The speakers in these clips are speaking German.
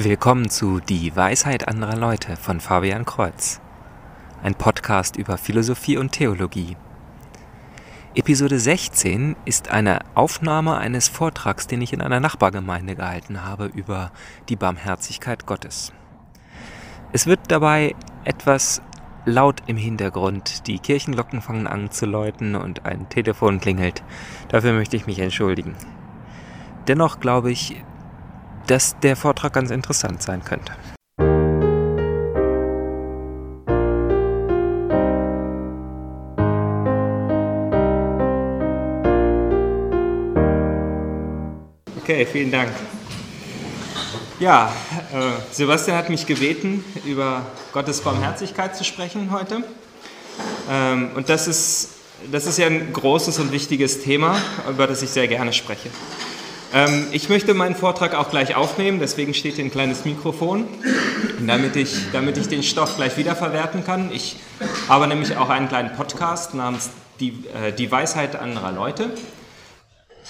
Willkommen zu Die Weisheit anderer Leute von Fabian Kreuz. Ein Podcast über Philosophie und Theologie. Episode 16 ist eine Aufnahme eines Vortrags, den ich in einer Nachbargemeinde gehalten habe über die Barmherzigkeit Gottes. Es wird dabei etwas laut im Hintergrund. Die Kirchenglocken fangen an zu läuten und ein Telefon klingelt. Dafür möchte ich mich entschuldigen. Dennoch glaube ich, dass der Vortrag ganz interessant sein könnte. Okay, vielen Dank. Ja, äh, Sebastian hat mich gebeten, über Gottes Barmherzigkeit zu sprechen heute. Ähm, und das ist, das ist ja ein großes und wichtiges Thema, über das ich sehr gerne spreche. Ähm, ich möchte meinen Vortrag auch gleich aufnehmen, deswegen steht hier ein kleines Mikrofon, damit ich, damit ich den Stoff gleich wiederverwerten kann. Ich habe nämlich auch einen kleinen Podcast namens Die, äh, die Weisheit anderer Leute.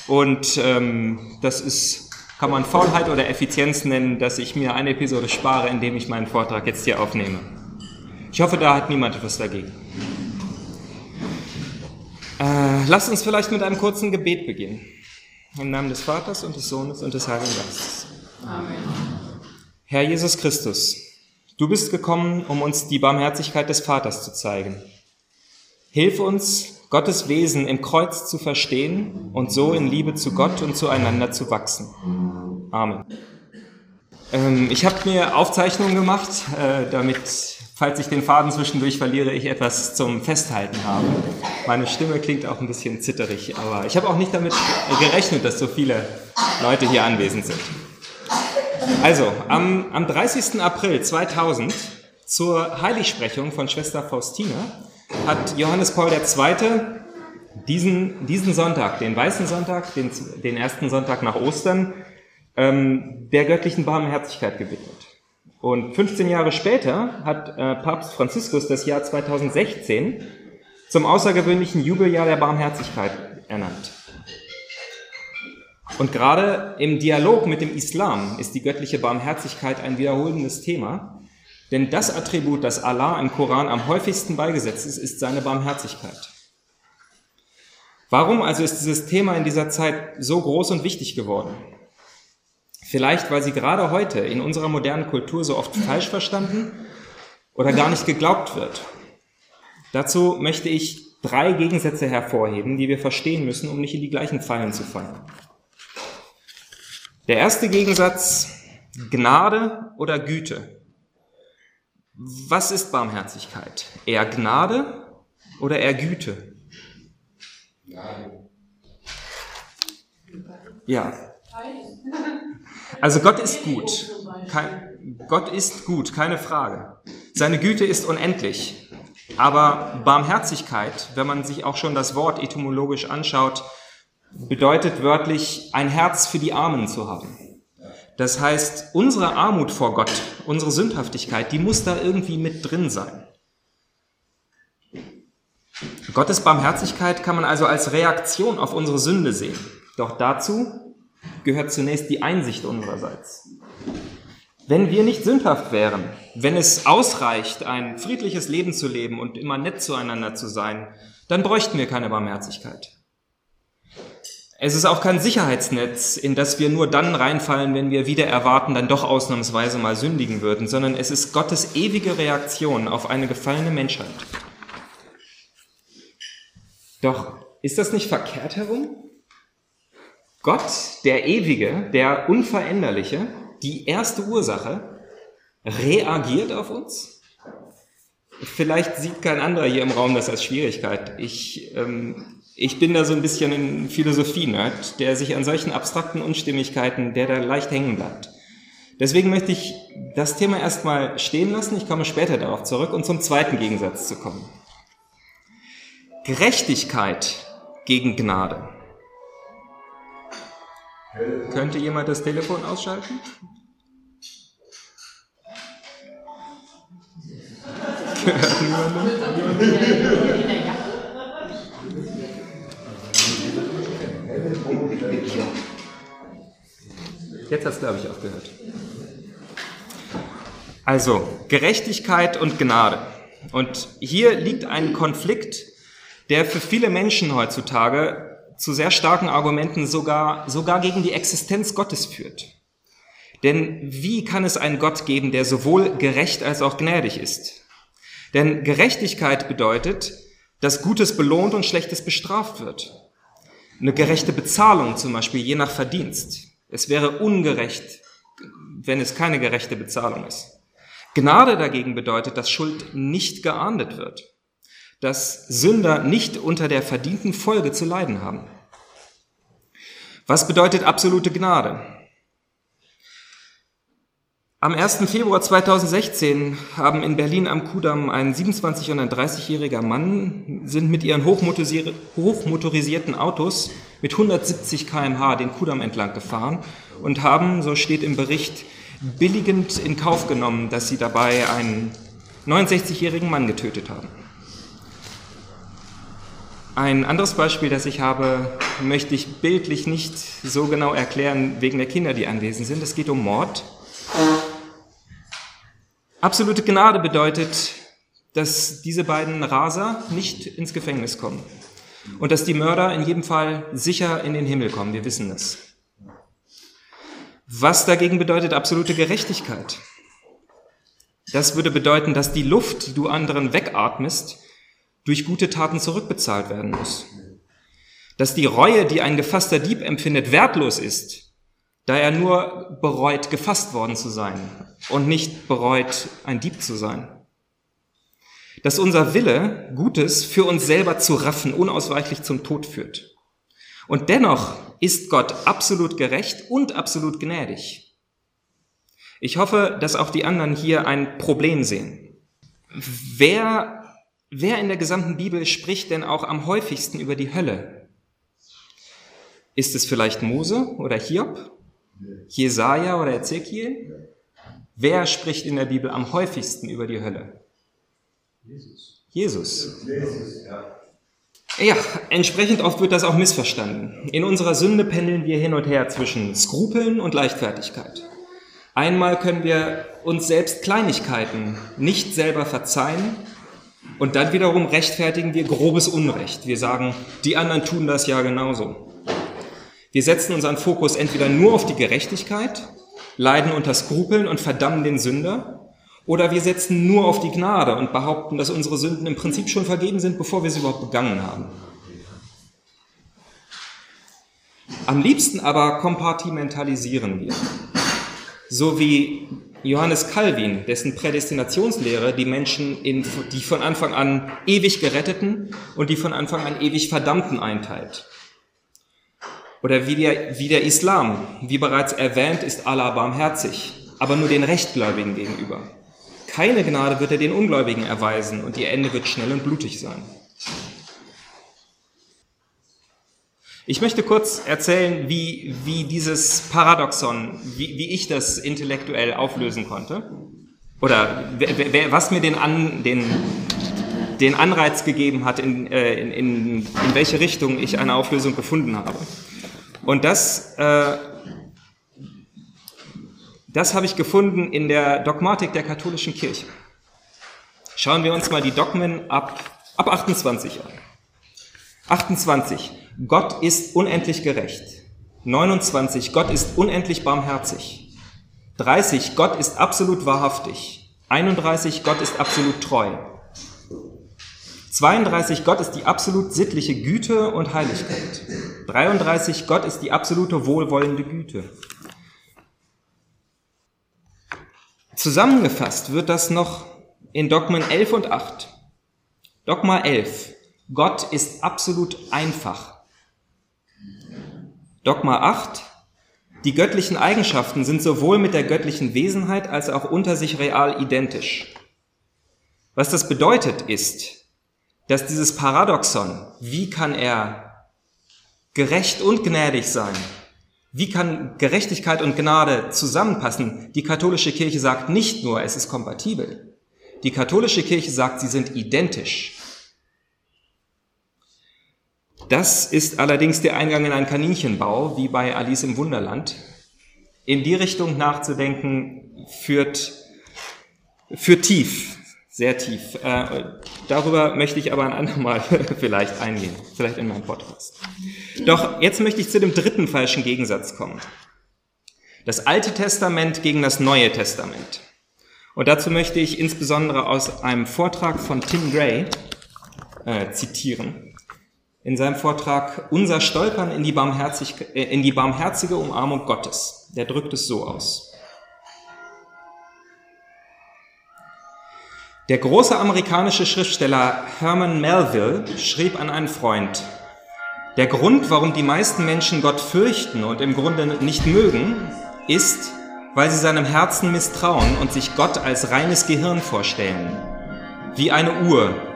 Und ähm, das ist, kann man Faulheit oder Effizienz nennen, dass ich mir eine Episode spare, indem ich meinen Vortrag jetzt hier aufnehme. Ich hoffe, da hat niemand etwas dagegen. Äh, lasst uns vielleicht mit einem kurzen Gebet beginnen. Im Namen des Vaters und des Sohnes und des Heiligen Geistes. Amen. Herr Jesus Christus, du bist gekommen, um uns die Barmherzigkeit des Vaters zu zeigen. Hilf uns, Gottes Wesen im Kreuz zu verstehen und so in Liebe zu Gott und zueinander zu wachsen. Amen. Ähm, ich habe mir Aufzeichnungen gemacht, äh, damit Falls ich den Faden zwischendurch verliere, ich etwas zum Festhalten habe. Meine Stimme klingt auch ein bisschen zitterig, aber ich habe auch nicht damit gerechnet, dass so viele Leute hier anwesend sind. Also, am, am 30. April 2000 zur Heiligsprechung von Schwester Faustina hat Johannes Paul II. diesen, diesen Sonntag, den Weißen Sonntag, den, den ersten Sonntag nach Ostern, ähm, der göttlichen Barmherzigkeit gewidmet. Und 15 Jahre später hat äh, Papst Franziskus das Jahr 2016 zum außergewöhnlichen Jubeljahr der Barmherzigkeit ernannt. Und gerade im Dialog mit dem Islam ist die göttliche Barmherzigkeit ein wiederholendes Thema, denn das Attribut, das Allah im Koran am häufigsten beigesetzt ist, ist seine Barmherzigkeit. Warum also ist dieses Thema in dieser Zeit so groß und wichtig geworden? Vielleicht, weil sie gerade heute in unserer modernen Kultur so oft falsch verstanden oder gar nicht geglaubt wird. Dazu möchte ich drei Gegensätze hervorheben, die wir verstehen müssen, um nicht in die gleichen Fallen zu fallen. Der erste Gegensatz, Gnade oder Güte. Was ist Barmherzigkeit? Eher Gnade oder eher Güte? Ja. Also Gott ist gut. Kein, Gott ist gut, keine Frage. Seine Güte ist unendlich. Aber Barmherzigkeit, wenn man sich auch schon das Wort etymologisch anschaut, bedeutet wörtlich ein Herz für die Armen zu haben. Das heißt, unsere Armut vor Gott, unsere Sündhaftigkeit, die muss da irgendwie mit drin sein. Gottes Barmherzigkeit kann man also als Reaktion auf unsere Sünde sehen. Doch dazu gehört zunächst die Einsicht unsererseits. Wenn wir nicht sündhaft wären, wenn es ausreicht, ein friedliches Leben zu leben und immer nett zueinander zu sein, dann bräuchten wir keine Barmherzigkeit. Es ist auch kein Sicherheitsnetz, in das wir nur dann reinfallen, wenn wir wieder erwarten, dann doch ausnahmsweise mal sündigen würden, sondern es ist Gottes ewige Reaktion auf eine gefallene Menschheit. Doch ist das nicht verkehrt herum? Gott, der Ewige, der Unveränderliche, die erste Ursache, reagiert auf uns? Vielleicht sieht kein anderer hier im Raum das als Schwierigkeit. Ich, ähm, ich bin da so ein bisschen in Philosophie, ne, der sich an solchen abstrakten Unstimmigkeiten, der da leicht hängen bleibt. Deswegen möchte ich das Thema erstmal stehen lassen. Ich komme später darauf zurück und zum zweiten Gegensatz zu kommen. Gerechtigkeit gegen Gnade. Könnte jemand das Telefon ausschalten? Jetzt hat es, glaube ich, aufgehört. Also Gerechtigkeit und Gnade. Und hier liegt ein Konflikt, der für viele Menschen heutzutage zu sehr starken Argumenten sogar, sogar gegen die Existenz Gottes führt. Denn wie kann es einen Gott geben, der sowohl gerecht als auch gnädig ist? Denn Gerechtigkeit bedeutet, dass Gutes belohnt und Schlechtes bestraft wird. Eine gerechte Bezahlung zum Beispiel, je nach Verdienst. Es wäre ungerecht, wenn es keine gerechte Bezahlung ist. Gnade dagegen bedeutet, dass Schuld nicht geahndet wird, dass Sünder nicht unter der verdienten Folge zu leiden haben. Was bedeutet absolute Gnade? Am 1. Februar 2016 haben in Berlin am Kudamm ein 27- und ein 30-jähriger Mann sind mit ihren hochmotorisierten Autos mit 170 kmh den Kudamm entlang gefahren und haben, so steht im Bericht, billigend in Kauf genommen, dass sie dabei einen 69-jährigen Mann getötet haben. Ein anderes Beispiel, das ich habe, möchte ich bildlich nicht so genau erklären wegen der Kinder, die anwesend sind. Es geht um Mord. Absolute Gnade bedeutet, dass diese beiden Raser nicht ins Gefängnis kommen und dass die Mörder in jedem Fall sicher in den Himmel kommen. Wir wissen das. Was dagegen bedeutet absolute Gerechtigkeit? Das würde bedeuten, dass die Luft, die du anderen wegatmest, durch gute Taten zurückbezahlt werden muss. Dass die Reue, die ein gefasster Dieb empfindet, wertlos ist, da er nur bereut, gefasst worden zu sein und nicht bereut, ein Dieb zu sein. Dass unser Wille, Gutes für uns selber zu raffen, unausweichlich zum Tod führt. Und dennoch ist Gott absolut gerecht und absolut gnädig. Ich hoffe, dass auch die anderen hier ein Problem sehen. Wer, wer in der gesamten Bibel spricht denn auch am häufigsten über die Hölle? Ist es vielleicht Mose oder Hiob? Jesaja oder Ezekiel? Wer spricht in der Bibel am häufigsten über die Hölle? Jesus. Jesus. Jesus ja. ja, entsprechend oft wird das auch missverstanden. In unserer Sünde pendeln wir hin und her zwischen Skrupeln und Leichtfertigkeit. Einmal können wir uns selbst Kleinigkeiten nicht selber verzeihen und dann wiederum rechtfertigen wir grobes Unrecht. Wir sagen, die anderen tun das ja genauso. Wir setzen unseren Fokus entweder nur auf die Gerechtigkeit, leiden unter Skrupeln und verdammen den Sünder, oder wir setzen nur auf die Gnade und behaupten, dass unsere Sünden im Prinzip schon vergeben sind, bevor wir sie überhaupt begangen haben. Am liebsten aber kompartimentalisieren wir. So wie Johannes Calvin, dessen Prädestinationslehre die Menschen in die von Anfang an ewig Geretteten und die von Anfang an ewig Verdammten einteilt. Oder wie der, wie der Islam. Wie bereits erwähnt, ist Allah barmherzig, aber nur den Rechtgläubigen gegenüber. Keine Gnade wird er den Ungläubigen erweisen und ihr Ende wird schnell und blutig sein. Ich möchte kurz erzählen, wie, wie dieses Paradoxon, wie, wie ich das intellektuell auflösen konnte. Oder wer, wer, was mir den, An, den, den Anreiz gegeben hat, in, äh, in, in, in welche Richtung ich eine Auflösung gefunden habe. Und das, äh, das habe ich gefunden in der Dogmatik der katholischen Kirche. Schauen wir uns mal die Dogmen ab, ab 28 an. 28. Gott ist unendlich gerecht. 29. Gott ist unendlich barmherzig. 30. Gott ist absolut wahrhaftig. 31. Gott ist absolut treu. 32, Gott ist die absolut sittliche Güte und Heiligkeit. 33, Gott ist die absolute wohlwollende Güte. Zusammengefasst wird das noch in Dogmen 11 und 8. Dogma 11. Gott ist absolut einfach. Dogma 8. Die göttlichen Eigenschaften sind sowohl mit der göttlichen Wesenheit als auch unter sich real identisch. Was das bedeutet ist, dass dieses Paradoxon, wie kann er gerecht und gnädig sein? Wie kann Gerechtigkeit und Gnade zusammenpassen? Die katholische Kirche sagt nicht nur, es ist kompatibel. Die katholische Kirche sagt, sie sind identisch. Das ist allerdings der Eingang in einen Kaninchenbau, wie bei Alice im Wunderland. In die Richtung nachzudenken führt für tief, sehr tief. Äh, darüber möchte ich aber ein andermal vielleicht eingehen, vielleicht in meinem Podcast. Doch jetzt möchte ich zu dem dritten falschen Gegensatz kommen. Das Alte Testament gegen das Neue Testament. Und dazu möchte ich insbesondere aus einem Vortrag von Tim Gray äh, zitieren. In seinem Vortrag Unser Stolpern in die, Barmherzig äh, in die barmherzige Umarmung Gottes. Der drückt es so aus. Der große amerikanische Schriftsteller Herman Melville schrieb an einen Freund, der Grund, warum die meisten Menschen Gott fürchten und im Grunde nicht mögen, ist, weil sie seinem Herzen misstrauen und sich Gott als reines Gehirn vorstellen, wie eine Uhr.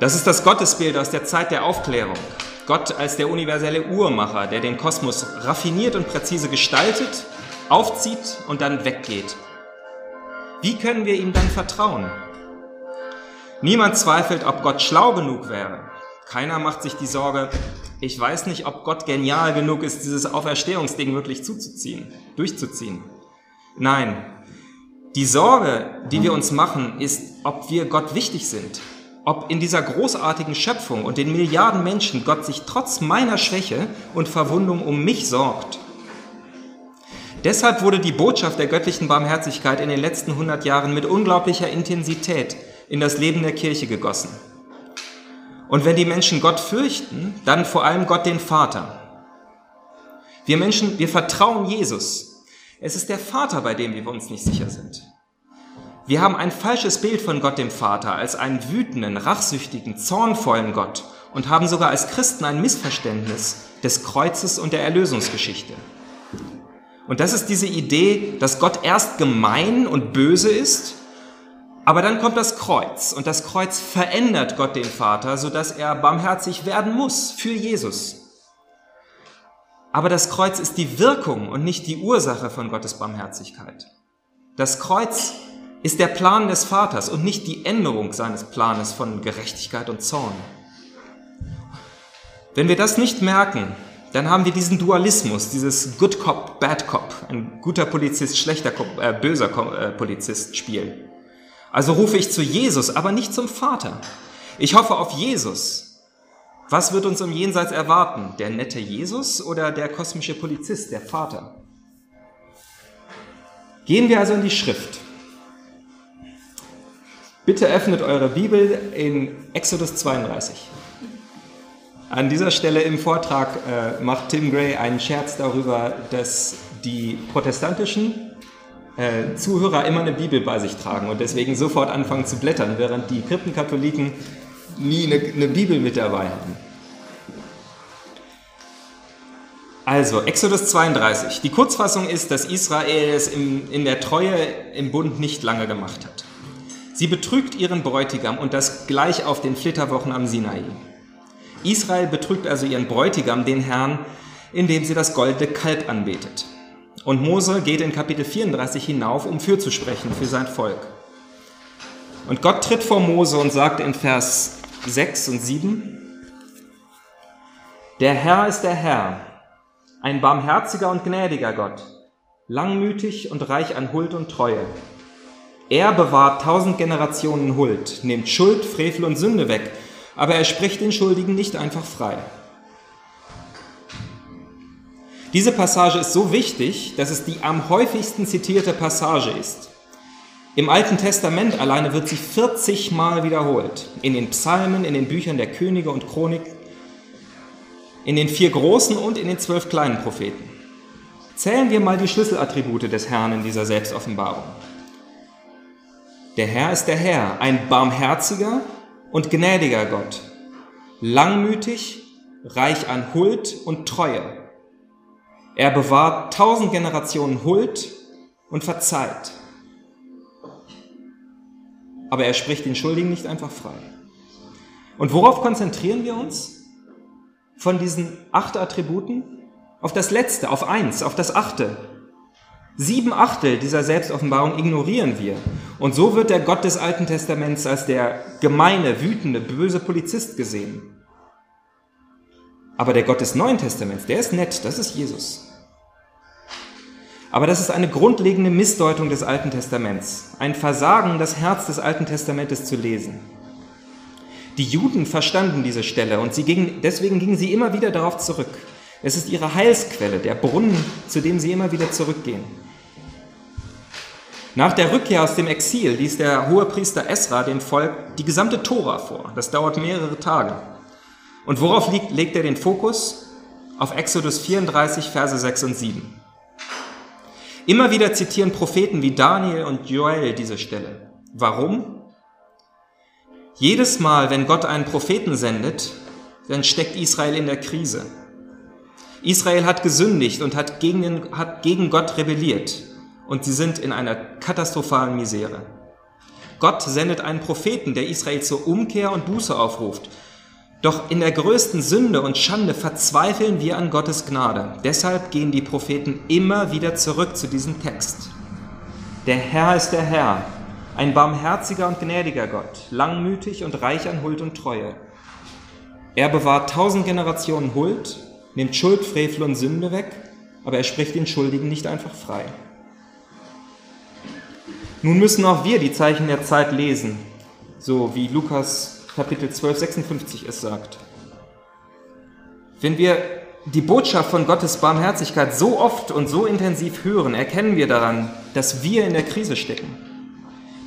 Das ist das Gottesbild aus der Zeit der Aufklärung. Gott als der universelle Uhrmacher, der den Kosmos raffiniert und präzise gestaltet, aufzieht und dann weggeht. Wie können wir ihm dann vertrauen? Niemand zweifelt, ob Gott schlau genug wäre. Keiner macht sich die Sorge, ich weiß nicht, ob Gott genial genug ist, dieses Auferstehungsding wirklich zuzuziehen, durchzuziehen. Nein, die Sorge, die wir uns machen, ist, ob wir Gott wichtig sind, ob in dieser großartigen Schöpfung und den Milliarden Menschen Gott sich trotz meiner Schwäche und Verwundung um mich sorgt. Deshalb wurde die Botschaft der göttlichen Barmherzigkeit in den letzten 100 Jahren mit unglaublicher Intensität in das Leben der Kirche gegossen. Und wenn die Menschen Gott fürchten, dann vor allem Gott den Vater. Wir Menschen, wir vertrauen Jesus. Es ist der Vater, bei dem wir uns nicht sicher sind. Wir haben ein falsches Bild von Gott dem Vater als einen wütenden, rachsüchtigen, zornvollen Gott und haben sogar als Christen ein Missverständnis des Kreuzes und der Erlösungsgeschichte. Und das ist diese Idee, dass Gott erst gemein und böse ist aber dann kommt das Kreuz und das Kreuz verändert Gott den Vater, sodass er barmherzig werden muss für Jesus. Aber das Kreuz ist die Wirkung und nicht die Ursache von Gottes Barmherzigkeit. Das Kreuz ist der Plan des Vaters und nicht die Änderung seines Planes von Gerechtigkeit und Zorn. Wenn wir das nicht merken, dann haben wir diesen Dualismus, dieses Good Cop, Bad Cop, ein guter Polizist, schlechter Cop, äh, böser äh, Polizist Spiel. Also rufe ich zu Jesus, aber nicht zum Vater. Ich hoffe auf Jesus. Was wird uns im Jenseits erwarten? Der nette Jesus oder der kosmische Polizist, der Vater? Gehen wir also in die Schrift. Bitte öffnet eure Bibel in Exodus 32. An dieser Stelle im Vortrag äh, macht Tim Gray einen Scherz darüber, dass die protestantischen äh, Zuhörer immer eine Bibel bei sich tragen und deswegen sofort anfangen zu blättern, während die Krippenkatholiken nie eine, eine Bibel mit dabei haben. Also, Exodus 32. Die Kurzfassung ist, dass Israel es in, in der Treue im Bund nicht lange gemacht hat. Sie betrügt ihren Bräutigam und das gleich auf den Flitterwochen am Sinai. Israel betrügt also ihren Bräutigam, den Herrn, indem sie das goldene Kalb anbetet. Und Mose geht in Kapitel 34 hinauf, um fürzusprechen für sein Volk. Und Gott tritt vor Mose und sagt in Vers 6 und 7, Der Herr ist der Herr, ein barmherziger und gnädiger Gott, langmütig und reich an Huld und Treue. Er bewahrt tausend Generationen Huld, nimmt Schuld, Frevel und Sünde weg, aber er spricht den Schuldigen nicht einfach frei. Diese Passage ist so wichtig, dass es die am häufigsten zitierte Passage ist. Im Alten Testament alleine wird sie 40 Mal wiederholt. In den Psalmen, in den Büchern der Könige und Chronik, in den vier großen und in den zwölf kleinen Propheten. Zählen wir mal die Schlüsselattribute des Herrn in dieser Selbstoffenbarung. Der Herr ist der Herr, ein barmherziger und gnädiger Gott, langmütig, reich an Huld und Treue, er bewahrt tausend Generationen Huld und verzeiht. Aber er spricht den Schuldigen nicht einfach frei. Und worauf konzentrieren wir uns? Von diesen acht Attributen? Auf das letzte, auf eins, auf das achte. Sieben Achtel dieser Selbstoffenbarung ignorieren wir. Und so wird der Gott des Alten Testaments als der gemeine, wütende, böse Polizist gesehen. Aber der Gott des Neuen Testaments, der ist nett, das ist Jesus. Aber das ist eine grundlegende Missdeutung des Alten Testaments, ein Versagen, das Herz des Alten Testamentes zu lesen. Die Juden verstanden diese Stelle und sie gingen, deswegen gingen sie immer wieder darauf zurück. Es ist ihre Heilsquelle, der Brunnen, zu dem sie immer wieder zurückgehen. Nach der Rückkehr aus dem Exil ließ der Hohepriester Esra dem Volk die gesamte Tora vor. Das dauert mehrere Tage. Und worauf liegt, legt er den Fokus? Auf Exodus 34, Verse 6 und 7. Immer wieder zitieren Propheten wie Daniel und Joel diese Stelle. Warum? Jedes Mal, wenn Gott einen Propheten sendet, dann steckt Israel in der Krise. Israel hat gesündigt und hat gegen, den, hat gegen Gott rebelliert und sie sind in einer katastrophalen Misere. Gott sendet einen Propheten, der Israel zur Umkehr und Buße aufruft. Doch in der größten Sünde und Schande verzweifeln wir an Gottes Gnade. Deshalb gehen die Propheten immer wieder zurück zu diesem Text. Der Herr ist der Herr, ein barmherziger und gnädiger Gott, langmütig und reich an Huld und Treue. Er bewahrt tausend Generationen Huld, nimmt Schuld, Frevel und Sünde weg, aber er spricht den Schuldigen nicht einfach frei. Nun müssen auch wir die Zeichen der Zeit lesen, so wie Lukas Kapitel 12, 56 es sagt. Wenn wir die Botschaft von Gottes Barmherzigkeit so oft und so intensiv hören, erkennen wir daran, dass wir in der Krise stecken.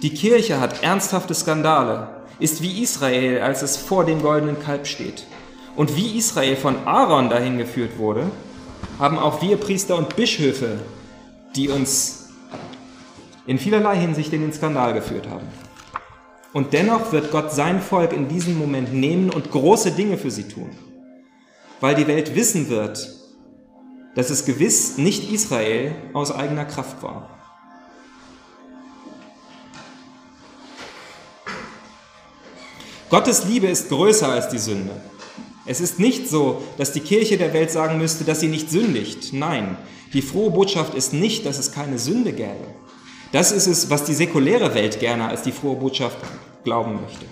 Die Kirche hat ernsthafte Skandale, ist wie Israel, als es vor dem goldenen Kalb steht. Und wie Israel von Aaron dahin geführt wurde, haben auch wir Priester und Bischöfe, die uns in vielerlei Hinsicht in den Skandal geführt haben. Und dennoch wird Gott sein Volk in diesem Moment nehmen und große Dinge für sie tun, weil die Welt wissen wird, dass es gewiss nicht Israel aus eigener Kraft war. Gottes Liebe ist größer als die Sünde. Es ist nicht so, dass die Kirche der Welt sagen müsste, dass sie nicht sündigt. Nein, die frohe Botschaft ist nicht, dass es keine Sünde gäbe. Das ist es, was die säkuläre Welt gerne als die frohe Botschaft glauben möchte.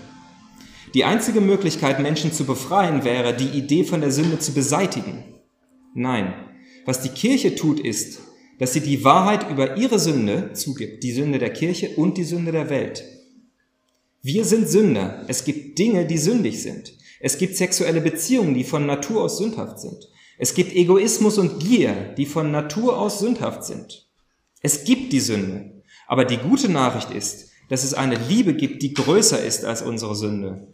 Die einzige Möglichkeit, Menschen zu befreien, wäre, die Idee von der Sünde zu beseitigen. Nein, was die Kirche tut, ist, dass sie die Wahrheit über ihre Sünde zugibt, die Sünde der Kirche und die Sünde der Welt. Wir sind Sünder. Es gibt Dinge, die sündig sind. Es gibt sexuelle Beziehungen, die von Natur aus sündhaft sind. Es gibt Egoismus und Gier, die von Natur aus sündhaft sind. Es gibt die Sünde. Aber die gute Nachricht ist, dass es eine Liebe gibt, die größer ist als unsere Sünde.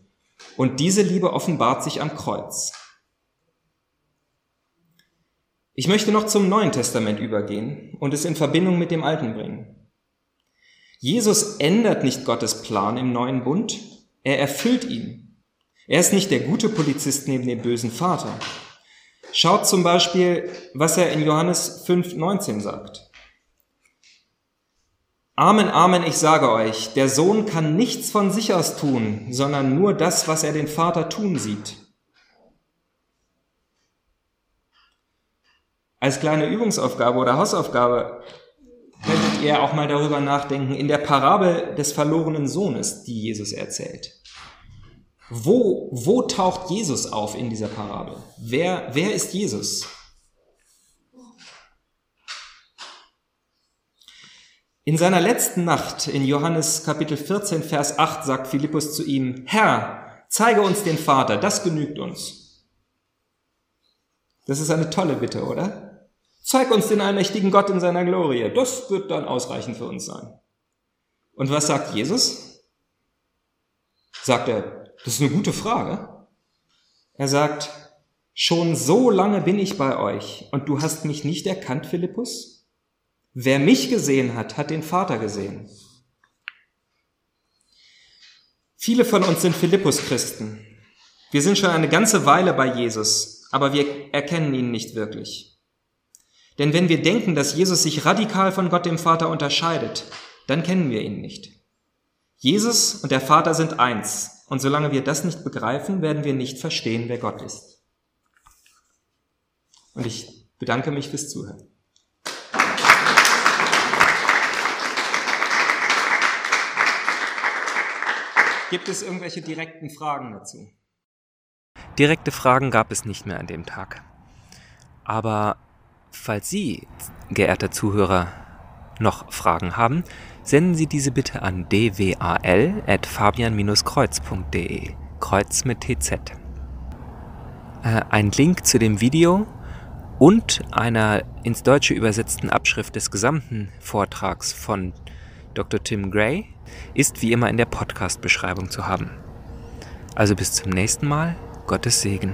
Und diese Liebe offenbart sich am Kreuz. Ich möchte noch zum Neuen Testament übergehen und es in Verbindung mit dem Alten bringen. Jesus ändert nicht Gottes Plan im neuen Bund, er erfüllt ihn. Er ist nicht der gute Polizist neben dem bösen Vater. Schaut zum Beispiel, was er in Johannes 5,19 sagt. Amen, Amen, ich sage euch, der Sohn kann nichts von sich aus tun, sondern nur das, was er den Vater tun sieht. Als kleine Übungsaufgabe oder Hausaufgabe könntet ihr auch mal darüber nachdenken, in der Parabel des verlorenen Sohnes, die Jesus erzählt. Wo, wo taucht Jesus auf in dieser Parabel? Wer, wer ist Jesus? In seiner letzten Nacht in Johannes Kapitel 14, Vers 8 sagt Philippus zu ihm, Herr, zeige uns den Vater, das genügt uns. Das ist eine tolle Bitte, oder? Zeig uns den allmächtigen Gott in seiner Glorie, das wird dann ausreichend für uns sein. Und was sagt Jesus? Sagt er, das ist eine gute Frage. Er sagt, schon so lange bin ich bei euch und du hast mich nicht erkannt, Philippus? Wer mich gesehen hat, hat den Vater gesehen. Viele von uns sind Philippus-Christen. Wir sind schon eine ganze Weile bei Jesus, aber wir erkennen ihn nicht wirklich. Denn wenn wir denken, dass Jesus sich radikal von Gott dem Vater unterscheidet, dann kennen wir ihn nicht. Jesus und der Vater sind eins, und solange wir das nicht begreifen, werden wir nicht verstehen, wer Gott ist. Und ich bedanke mich fürs Zuhören. Gibt es irgendwelche direkten Fragen dazu? Direkte Fragen gab es nicht mehr an dem Tag. Aber Falls Sie, geehrter Zuhörer, noch Fragen haben, senden Sie diese bitte an dwal.fabian-kreuz.de. Kreuz mit TZ. Äh, ein Link zu dem Video und einer ins Deutsche übersetzten Abschrift des gesamten Vortrags von Dr. Tim Gray ist wie immer in der Podcast-Beschreibung zu haben. Also bis zum nächsten Mal, Gottes Segen.